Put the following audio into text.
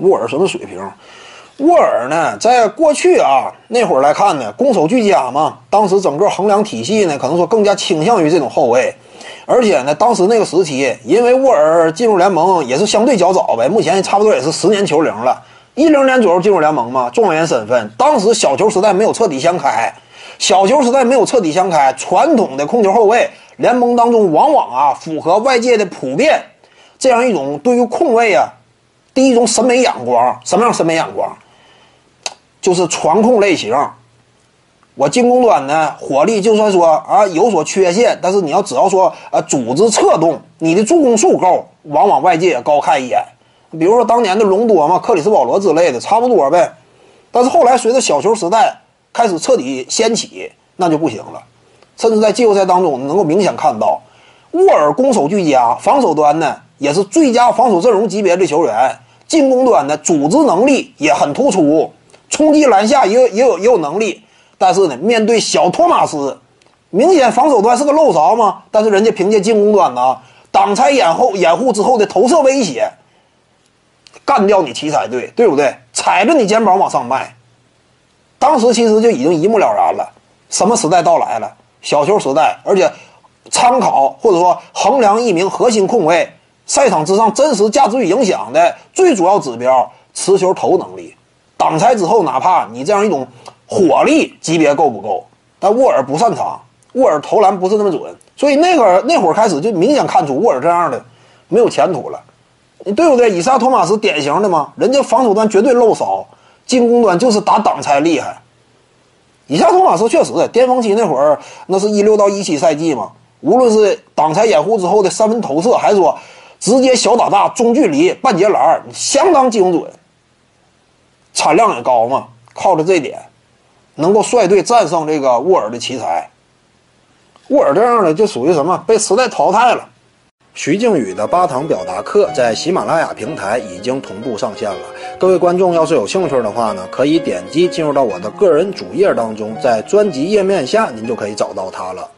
沃尔什么水平？沃尔呢，在过去啊那会儿来看呢，攻守俱佳嘛。当时整个衡量体系呢，可能说更加倾向于这种后卫。而且呢，当时那个时期，因为沃尔进入联盟也是相对较早呗，目前差不多也是十年球龄了，一零年左右进入联盟嘛，状元身份。当时小球时代没有彻底相开，小球时代没有彻底相开，传统的控球后卫联盟当中往往啊符合外界的普遍这样一种对于控卫啊第一种审美眼光，什么样审美眼光？就是传控类型，我进攻端呢火力就算说啊有所缺陷，但是你要只要说啊组织策动，你的助攻数够，往往外界也高看一眼。比如说当年的隆多嘛，克里斯保罗之类的，差不多呗。但是后来随着小球时代开始彻底掀起，那就不行了。甚至在季后赛当中能够明显看到，沃尔攻守俱佳，防守端呢也是最佳防守阵容级别的球员，进攻端的组织能力也很突出。冲击篮下也有也有也有能力，但是呢，面对小托马斯，明显防守端是个漏勺嘛。但是人家凭借进攻端呢，挡拆掩后掩护之后的投射威胁，干掉你奇才队，对不对？踩着你肩膀往上迈。当时其实就已经一目了然了，什么时代到来了？小球时代，而且参考或者说衡量一名核心控卫赛场之上真实价值与影响的最主要指标，持球投能力。挡拆之后，哪怕你这样一种火力级别够不够？但沃尔不擅长，沃尔投篮不是那么准，所以那个那会儿开始就明显看出沃尔这样的没有前途了，对不对？以萨托马斯典型的嘛，人家防守端绝对漏勺，进攻端就是打挡拆厉害。以萨托马斯确实巅峰期那会儿，那是一六到一七赛季嘛，无论是挡拆掩护之后的三分投射，还是说直接小打大中距离半截篮，相当精准。产量也高嘛，靠着这点，能够率队战胜这个沃尔的奇才。沃尔这样的就属于什么？被时代淘汰了。徐静宇的八堂表达课在喜马拉雅平台已经同步上线了。各位观众要是有兴趣的话呢，可以点击进入到我的个人主页当中，在专辑页面下您就可以找到它了。